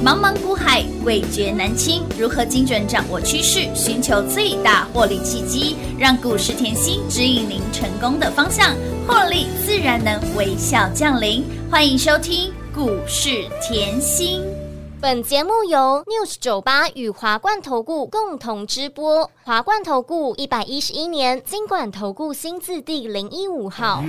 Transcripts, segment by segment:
茫茫股海，味觉难清。如何精准掌握趋势，寻求最大获利契机，让股市甜心指引您成功的方向，获利自然能微笑降临。欢迎收听股市甜心。本节目由 News 九八与华冠投顾共同直播。华冠投顾一百一十一年金管投顾新字第零一五号。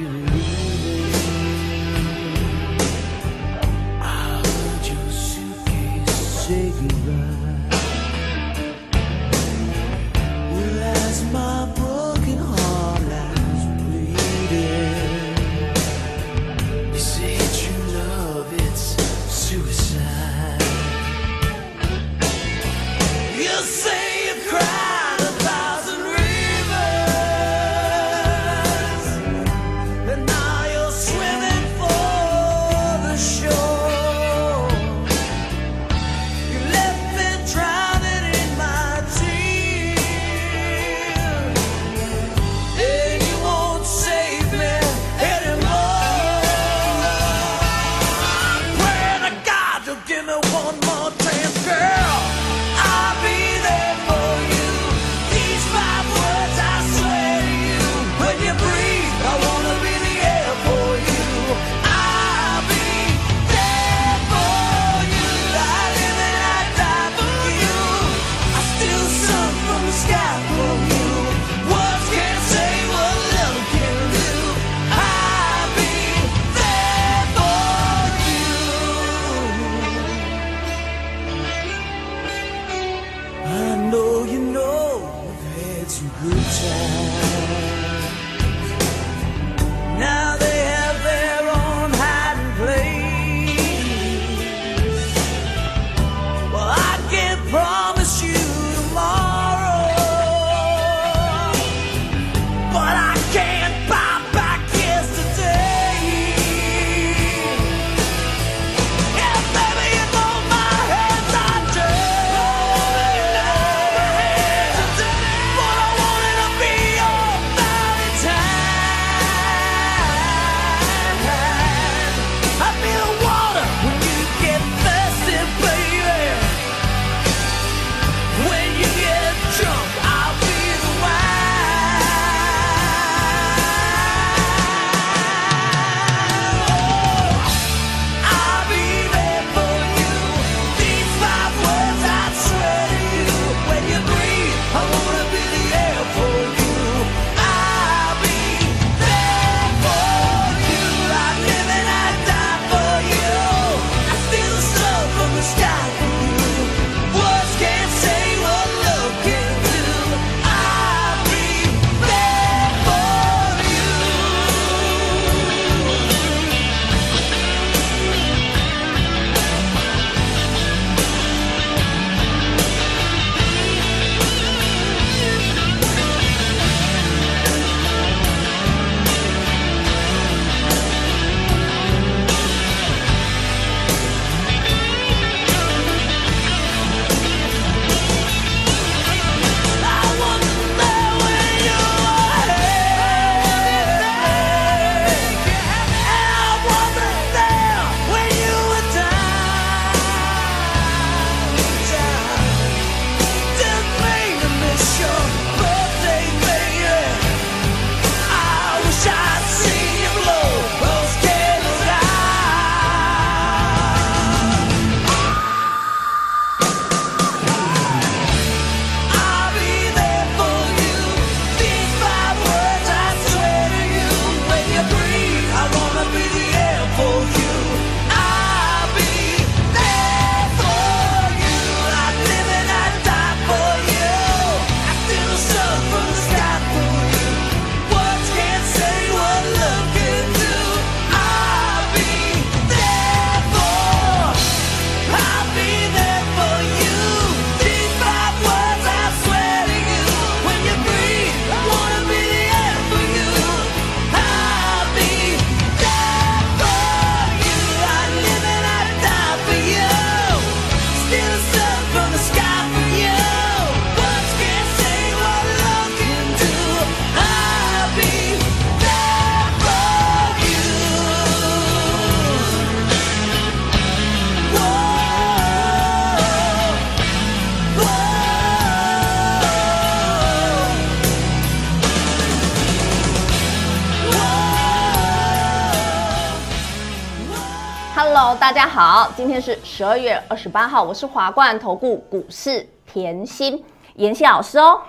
大家好，今天是十二月二十八号，我是华冠投顾股市甜心妍希老师哦。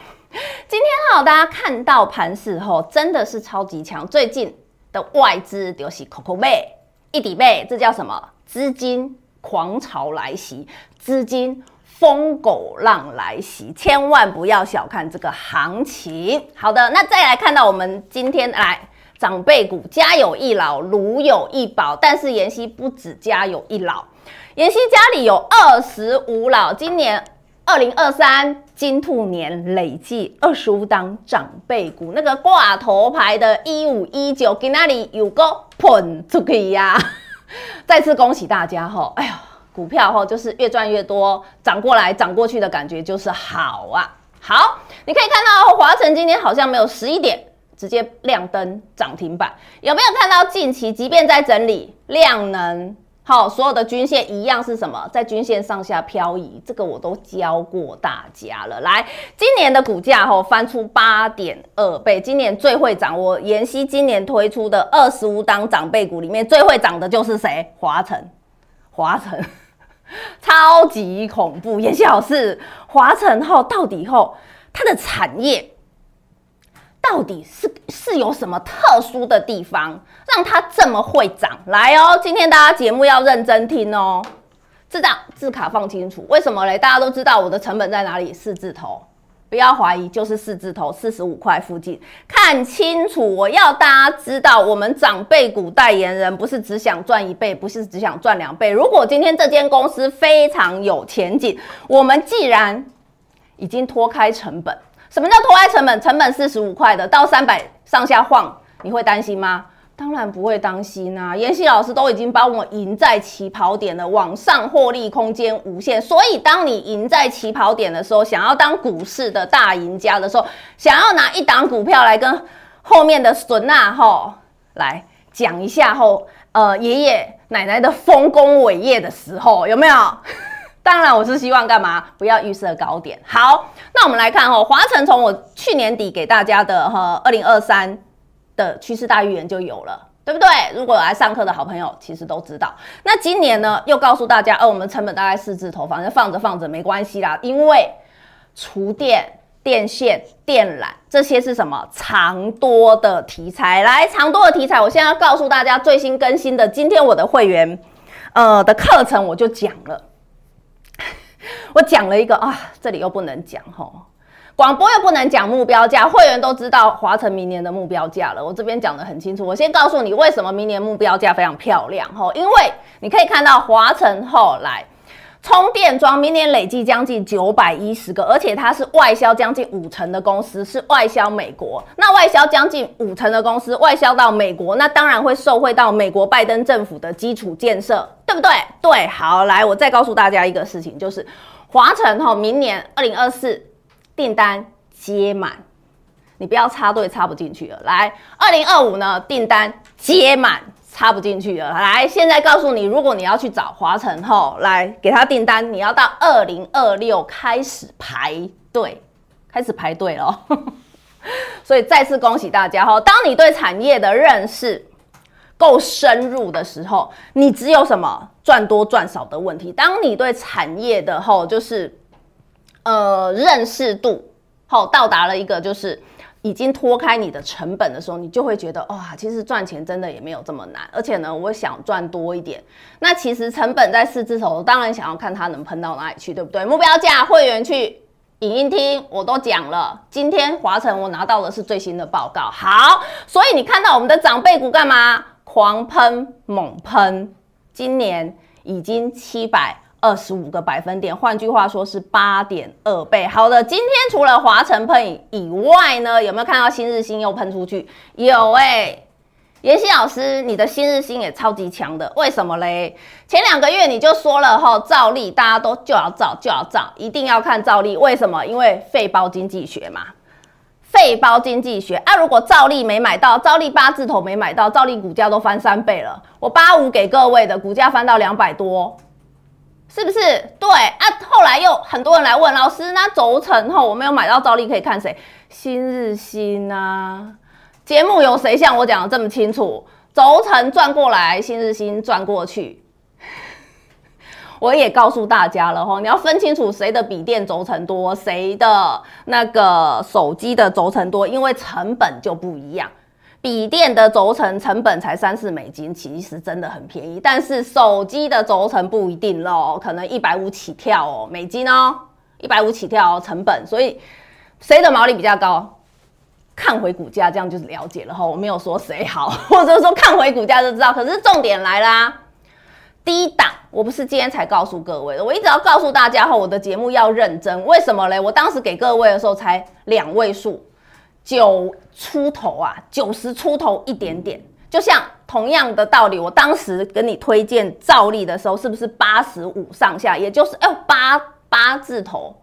今天哈，大家看到盘势后真的是超级强，最近的外资就是扣扣贝一底贝，这叫什么？资金狂潮来袭，资金疯狗浪来袭，千万不要小看这个行情。好的，那再来看到我们今天来。长辈股家有一老，如有一宝。但是妍希不止家有一老，妍希家里有二十五老。今年二零二三金兔年累计二十五档长辈股，那个挂头牌的一五一九，给那里有个捧出去呀！再次恭喜大家哈！哎呀，股票哈就是越赚越多，涨过来涨过去的感觉就是好啊。好，你可以看到华晨今天好像没有十一点。直接亮灯涨停板，有没有看到近期即便在整理量能，好，所有的均线一样是什么？在均线上下漂移，这个我都教过大家了。来，今年的股价吼翻出八点二倍，今年最会涨。我妍希今年推出的二十五档长辈股里面最会涨的就是谁？华晨，华晨 超级恐怖。妍希老师，华晨后到底后它的产业？到底是是有什么特殊的地方，让它这么会涨？来哦，今天大家节目要认真听哦，这张字卡放清楚。为什么嘞？大家都知道我的成本在哪里？四字头，不要怀疑，就是四字头，四十五块附近。看清楚，我要大家知道，我们长辈股代言人不是只想赚一倍，不是只想赚两倍。如果今天这间公司非常有前景，我们既然已经脱开成本。什么叫脱开成本？成本四十五块的到三百上下晃，你会担心吗？当然不会担心啊！妍希老师都已经帮我赢在起跑点了，往上获利空间无限。所以当你赢在起跑点的时候，想要当股市的大赢家的时候，想要拿一档股票来跟后面的孙娜吼来讲一下后，呃爷爷奶奶的丰功伟业的时候，有没有？当然，我是希望干嘛？不要预设高点。好，那我们来看哦，华城从我去年底给大家的哈二零二三的趋势大预言就有了，对不对？如果有来上课的好朋友，其实都知道。那今年呢，又告诉大家，呃，我们成本大概四字头，反正放着放着没关系啦，因为厨电、电线、电缆这些是什么长多的题材？来，长多的题材，我现在要告诉大家最新更新的，今天我的会员呃的课程我就讲了。我讲了一个啊，这里又不能讲吼，广播又不能讲目标价，会员都知道华晨明年的目标价了。我这边讲得很清楚，我先告诉你为什么明年目标价非常漂亮吼，因为你可以看到华晨后来充电桩明年累计将近九百一十个，而且它是外销将近五成的公司，是外销美国。那外销将近五成的公司外销到美国，那当然会受惠到美国拜登政府的基础建设，对不对？对，好，来，我再告诉大家一个事情，就是。华晨哈，明年二零二四订单接满，你不要插队插不进去了。来，二零二五呢，订单接满，插不进去了。来，现在告诉你，如果你要去找华晨后，来给他订单，你要到二零二六开始排队，开始排队了。所以再次恭喜大家哈，当你对产业的认识。够深入的时候，你只有什么赚多赚少的问题。当你对产业的后就是呃认识度后到达了一个就是已经脱开你的成本的时候，你就会觉得哇，其实赚钱真的也没有这么难。而且呢，我想赚多一点。那其实成本在四字头，当然想要看它能喷到哪里去，对不对？目标价会员去影音厅我都讲了。今天华晨我拿到的是最新的报告。好，所以你看到我们的长辈股干嘛？狂喷猛喷，今年已经七百二十五个百分点，换句话说是八点二倍。好的，今天除了华晨喷以外呢，有没有看到新日新又喷出去？有哎、欸，妍希老师，你的新日新也超级强的，为什么嘞？前两个月你就说了哈，照例大家都就要照就要照，一定要看照例，为什么？因为肺包经济学嘛。肺包经济学啊！如果照例没买到，照例八字头没买到，照例股价都翻三倍了。我八五给各位的股价翻到两百多，是不是？对啊。后来又很多人来问老师，那轴承后我没有买到照例，可以看谁？新日新啊！节目有谁像我讲的这么清楚？轴承转过来，新日新转过去。我也告诉大家了哈，你要分清楚谁的笔电轴承多，谁的那个手机的轴承多，因为成本就不一样。笔电的轴承成本才三四美金，其实真的很便宜。但是手机的轴承不一定喽，可能一百五起跳哦，美金哦，一百五起跳哦，成本。所以谁的毛利比较高？看回股价，这样就是了解了哈。我没有说谁好，或者说看回股价就知道。可是重点来啦，低档，我不是今天才告诉各位的，我一直要告诉大家哈，我的节目要认真。为什么嘞？我当时给各位的时候才两位数，九出头啊，九十出头一点点。就像同样的道理，我当时跟你推荐照例的时候，是不是八十五上下？也就是哎八八字头。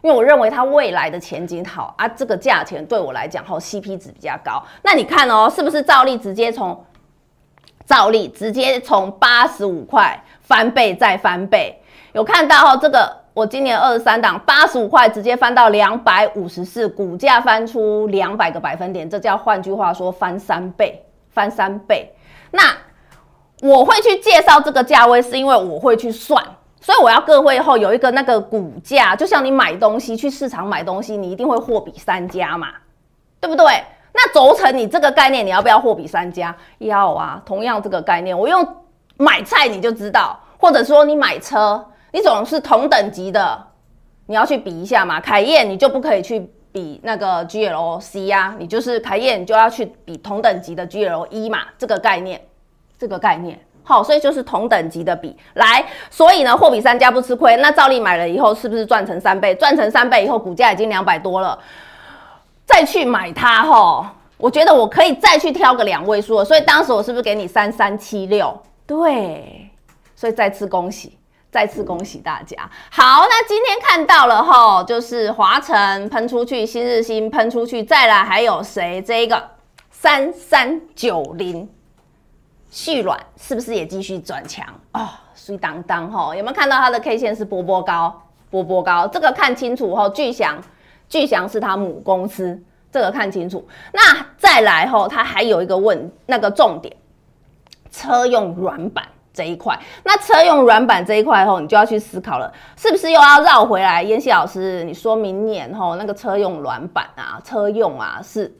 因为我认为它未来的前景好啊，这个价钱对我来讲哈，CP 值比较高。那你看哦，是不是照例直接从照例直接从八十五块翻倍再翻倍？有看到哈，这个我今年二十三档八十五块直接翻到两百五十四，股价翻出两百个百分点，这叫换句话说翻三倍，翻三倍。那我会去介绍这个价位，是因为我会去算。所以我要各位后有一个那个股价，就像你买东西去市场买东西，你一定会货比三家嘛，对不对？那轴承你这个概念，你要不要货比三家？要啊。同样这个概念，我用买菜你就知道，或者说你买车，你总是同等级的，你要去比一下嘛。凯燕你就不可以去比那个 GLC 呀、啊，你就是凯燕你就要去比同等级的 GLE 嘛，这个概念，这个概念。好，所以就是同等级的比来，所以呢，货比三家不吃亏。那照例买了以后，是不是赚成三倍？赚成三倍以后，股价已经两百多了，再去买它，哈，我觉得我可以再去挑个两位数。所以当时我是不是给你三三七六？对，所以再次恭喜，再次恭喜大家。好，那今天看到了哈，就是华晨喷出去，新日新喷出去，再来还有谁？这一个三三九零。续软是不是也继续转强哦？水当当哈，有没有看到它的 K 线是波波高？波波高，这个看清楚哈。巨祥，巨祥是它母公司，这个看清楚。那再来哈，它还有一个问那个重点，车用软板这一块。那车用软板这一块后，你就要去思考了，是不是又要绕回来？妍希老师，你说明年后那个车用软板啊，车用啊是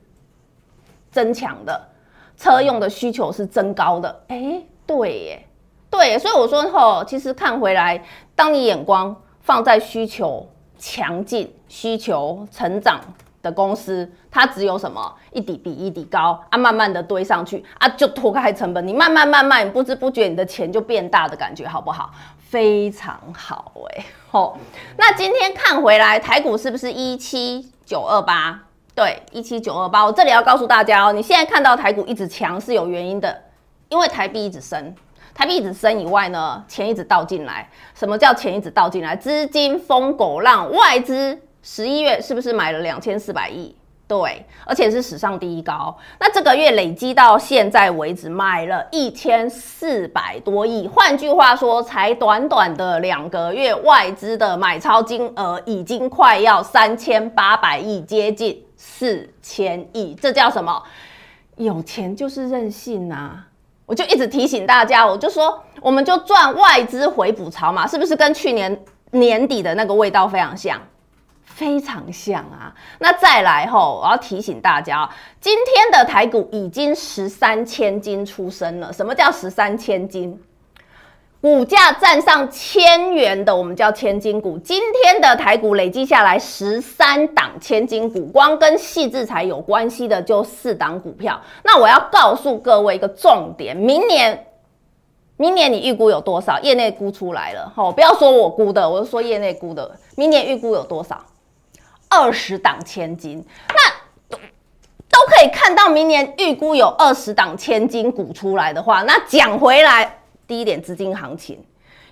增强的。车用的需求是增高的，哎、欸，对耶，对耶，所以我说吼，其实看回来，当你眼光放在需求强劲、需求成长的公司，它只有什么一底比一底高啊，慢慢的堆上去啊，就脱开成本，你慢慢慢慢，你不知不觉你的钱就变大的感觉，好不好？非常好哎，吼，那今天看回来，台股是不是一七九二八？对，一七九二八，我这里要告诉大家哦，你现在看到台股一直强是有原因的，因为台币一直升，台币一直升以外呢，钱一直倒进来。什么叫钱一直倒进来？资金疯狗浪，外资十一月是不是买了两千四百亿？对，而且是史上第一高。那这个月累积到现在为止，买了一千四百多亿。换句话说，才短短的两个月，外资的买超金额已经快要三千八百亿，接近。四千亿，这叫什么？有钱就是任性呐、我就一直提醒大家，我就说，我们就赚外资回补潮嘛，是不是跟去年年底的那个味道非常像？非常像啊！那再来吼，我要提醒大家，今天的台股已经十三千金出生了。什么叫十三千金？股价站上千元的，我们叫千金股。今天的台股累计下来十三档千金股，光跟矽智财有关系的就四档股票。那我要告诉各位一个重点：明年，明年你预估有多少？业内估出来了，吼，不要说我估的，我是说业内估的。明年预估有多少？二十档千金。那都可以看到，明年预估有二十档千金股出来的话，那讲回来。第一点，资金行情，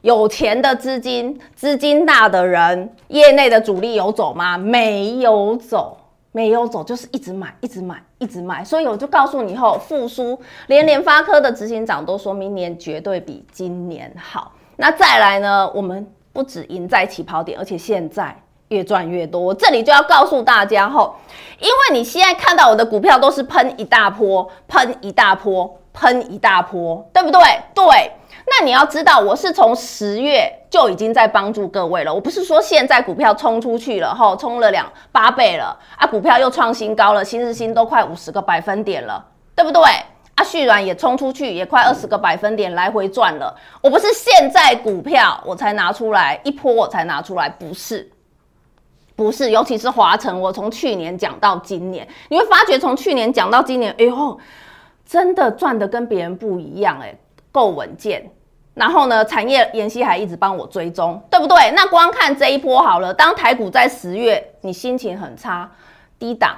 有钱的资金，资金大的人，业内的主力有走吗？没有走，没有走，就是一直买，一直买，一直买。所以我就告诉你，后复苏，连联发科的执行长都说明年绝对比今年好。那再来呢？我们不止赢在起跑点，而且现在越赚越多。我这里就要告诉大家，吼因为你现在看到我的股票都是喷一大波，喷一大波，喷一大波，对不对？对。那你要知道，我是从十月就已经在帮助各位了。我不是说现在股票冲出去了，吼，冲了两八倍了啊，股票又创新高了，新日新都快五十个百分点了，对不对？啊，旭软也冲出去，也快二十个百分点来回转了。我不是现在股票我才拿出来一波，我才拿出来，不是，不是，尤其是华城，我从去年讲到今年，你会发觉从去年讲到今年，哎呦，真的赚的跟别人不一样，哎，够稳健。然后呢，产业妍希还一直帮我追踪，对不对？那光看这一波好了。当台股在十月，你心情很差，低档，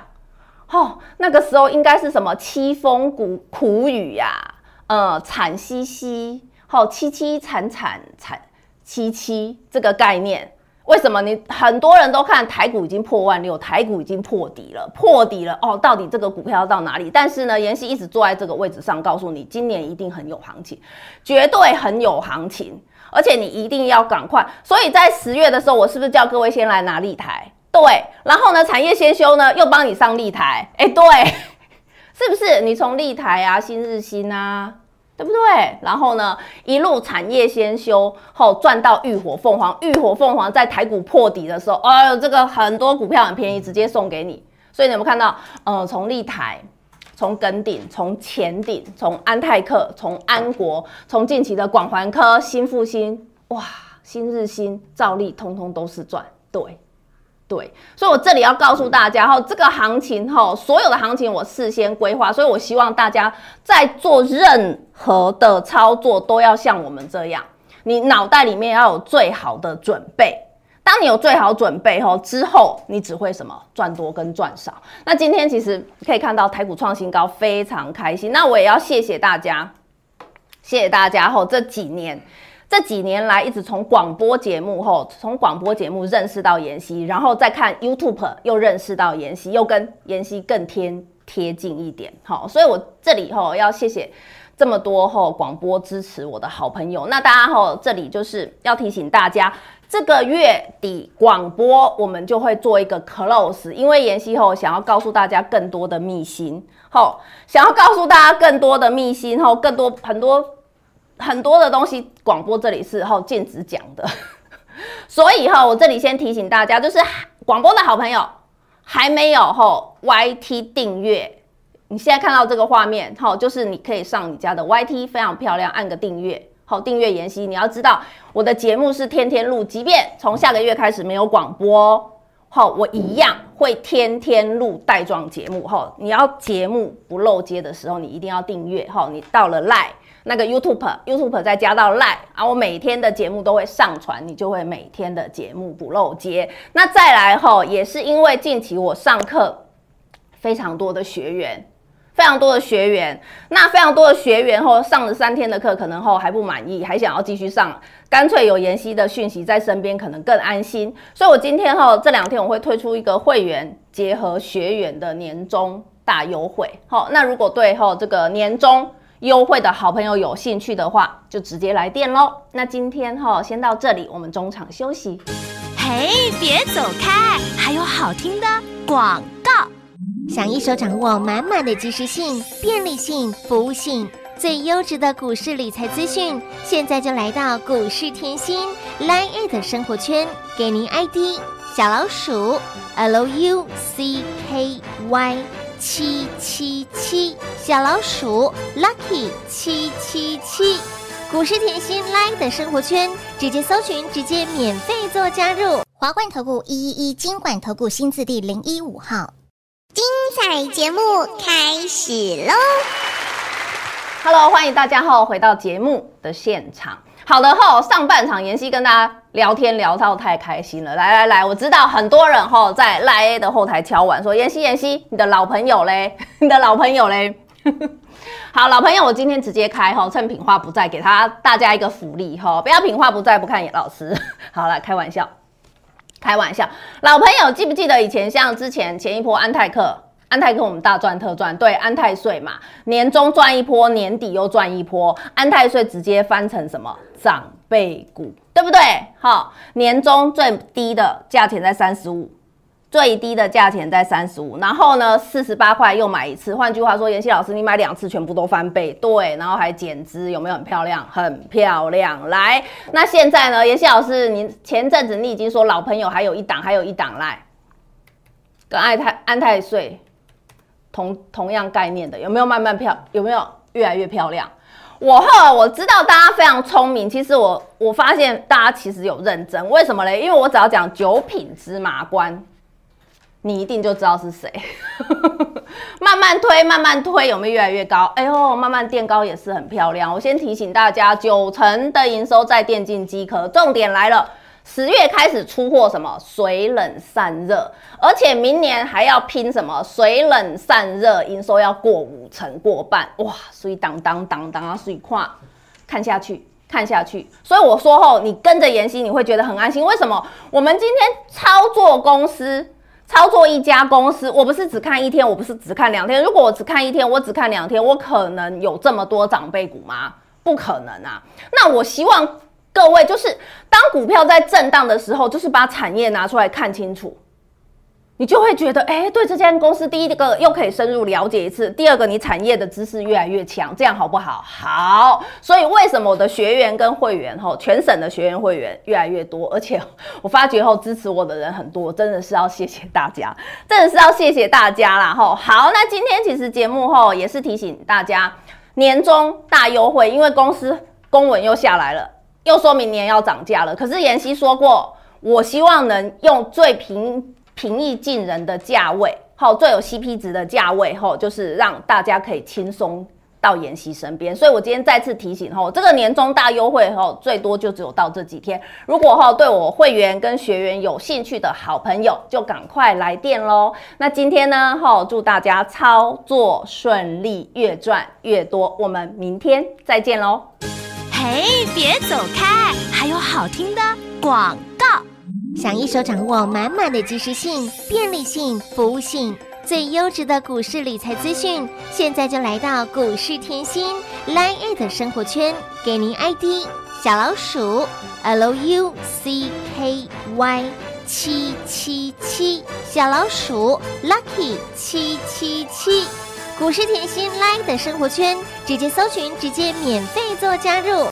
哦，那个时候应该是什么凄风苦苦雨呀、呃，惨兮兮，好、凄凄惨惨惨戚戚这个概念。为什么你很多人都看台股已经破万六，台股已经破底了，破底了哦，到底这个股票要到哪里？但是呢，妍希一直坐在这个位置上，告诉你，今年一定很有行情，绝对很有行情，而且你一定要赶快。所以在十月的时候，我是不是叫各位先来拿立台？对，然后呢，产业先修呢，又帮你上立台，哎，对，是不是？你从立台啊，新日兴啊。对不对？然后呢，一路产业先修后赚到浴火凤凰，浴火凤凰在台股破底的时候，哎呦，这个很多股票很便宜，直接送给你。所以你有没有看到？呃，从立台，从耿鼎，从前鼎，从安泰克，从安国，从近期的广环科、新复兴，哇，新日新、兆利，通通都是赚。对。对，所以我这里要告诉大家哈，这个行情哈，所有的行情我事先规划，所以我希望大家在做任何的操作都要像我们这样，你脑袋里面要有最好的准备。当你有最好准备后，之后你只会什么赚多跟赚少。那今天其实可以看到台股创新高，非常开心。那我也要谢谢大家，谢谢大家后这几年。这几年来，一直从广播节目后，从广播节目认识到妍希，然后再看 YouTube 又认识到妍希，又跟妍希更贴贴近一点。好，所以我这里吼要谢谢这么多吼广播支持我的好朋友。那大家吼这里就是要提醒大家，这个月底广播我们就会做一个 close，因为妍希吼想要告诉大家更多的秘辛，吼想要告诉大家更多的秘辛，吼更多很多。很多的东西，广播这里是后禁止讲的，所以哈，我这里先提醒大家，就是广播的好朋友还没有后 YT 订阅，你现在看到这个画面哈，就是你可以上你家的 YT，非常漂亮，按个订阅，好，订阅妍希，你要知道我的节目是天天录，即便从下个月开始没有广播，好，我一样会天天录带状节目，哈，你要节目不漏接的时候，你一定要订阅，哈，你到了赖。那个 YouTube，YouTube 再加到 Line 啊，我每天的节目都会上传，你就会每天的节目不漏接。那再来吼，也是因为近期我上课非常多的学员，非常多的学员，那非常多的学员后上了三天的课，可能后还不满意，还想要继续上，干脆有妍希的讯息在身边，可能更安心。所以我今天吼这两天我会推出一个会员结合学员的年终大优惠。好，那如果对吼这个年终。优惠的好朋友有兴趣的话，就直接来电喽。那今天哈，先到这里，我们中场休息。嘿，别走开，还有好听的广告。想一手掌握满满的及时性、便利性、服务性、最优质的股市理财资讯，现在就来到股市甜心 Line 的生活圈，给您 ID 小老鼠 Lucky 七七七小老鼠 Lucky 七七七。股市甜心 Like 的生活圈，直接搜寻，直接免费做加入。华冠投顾一一一金管投顾新字第零一五号，精彩节目开始喽！！Hello，欢迎大家后回到节目的现场。好的后，上半场妍希跟大家聊天聊到太开心了，来来来，我知道很多人吼在赖 A 的后台敲碗说，妍希妍希，你的老朋友嘞，你的老朋友嘞，好，老朋友，我今天直接开吼，趁品话不在，给他大家一个福利吼，不要品话不在不看老师，好了，开玩笑，开玩笑，老朋友记不记得以前像之前前一波安泰克？安泰跟我们大赚特赚，对，安泰税嘛，年终赚一波，年底又赚一波，安泰税直接翻成什么长辈股，对不对？好，年终最低的价钱在三十五，最低的价钱在三十五，然后呢，四十八块又买一次。换句话说，妍希老师，你买两次全部都翻倍，对，然后还减资，有没有很漂亮？很漂亮。来，那现在呢，妍希老师，你前阵子你已经说老朋友还有一档，还有一档来，跟安泰安泰税同同样概念的，有没有慢慢漂？有没有越来越漂亮？我后我知道大家非常聪明，其实我我发现大家其实有认真，为什么嘞？因为我只要讲九品芝麻官，你一定就知道是谁。慢慢推，慢慢推，有没有越来越高？哎呦，慢慢垫高也是很漂亮。我先提醒大家，九成的营收在电竞机壳，重点来了。十月开始出货什么水冷散热，而且明年还要拼什么水冷散热，营收要过五成过半，哇！所以当当当当啊，所以跨看下去看下去，所以我说后你跟着妍希，你会觉得很安心。为什么？我们今天操作公司，操作一家公司，我不是只看一天，我不是只看两天。如果我只看一天，我只看两天，我可能有这么多长辈股吗？不可能啊！那我希望。各位，就是当股票在震荡的时候，就是把产业拿出来看清楚，你就会觉得，哎，对这间公司，第一个又可以深入了解一次，第二个你产业的知识越来越强，这样好不好？好。所以为什么我的学员跟会员吼，全省的学员会员越来越多，而且我发觉后支持我的人很多，真的是要谢谢大家，真的是要谢谢大家啦吼。好，那今天其实节目后也是提醒大家，年终大优惠，因为公司公文又下来了。又说明年要涨价了，可是妍希说过，我希望能用最平平易近人的价位，好，最有 CP 值的价位，吼，就是让大家可以轻松到妍希身边。所以我今天再次提醒，吼，这个年终大优惠，吼，最多就只有到这几天。如果吼对我会员跟学员有兴趣的好朋友，就赶快来电喽。那今天呢，吼，祝大家操作顺利，越赚越多。我们明天再见喽。嘿，别走开！还有好听的广告。想一手掌握满满的即时性、便利性、服务性，最优质的股市理财资讯，现在就来到股市甜心 Line 的生活圈，给您 ID 小老鼠 Lucky 七七七，小老鼠 Lucky 七七七。股市甜心 Line 的生活圈，直接搜寻，直接免费做加入。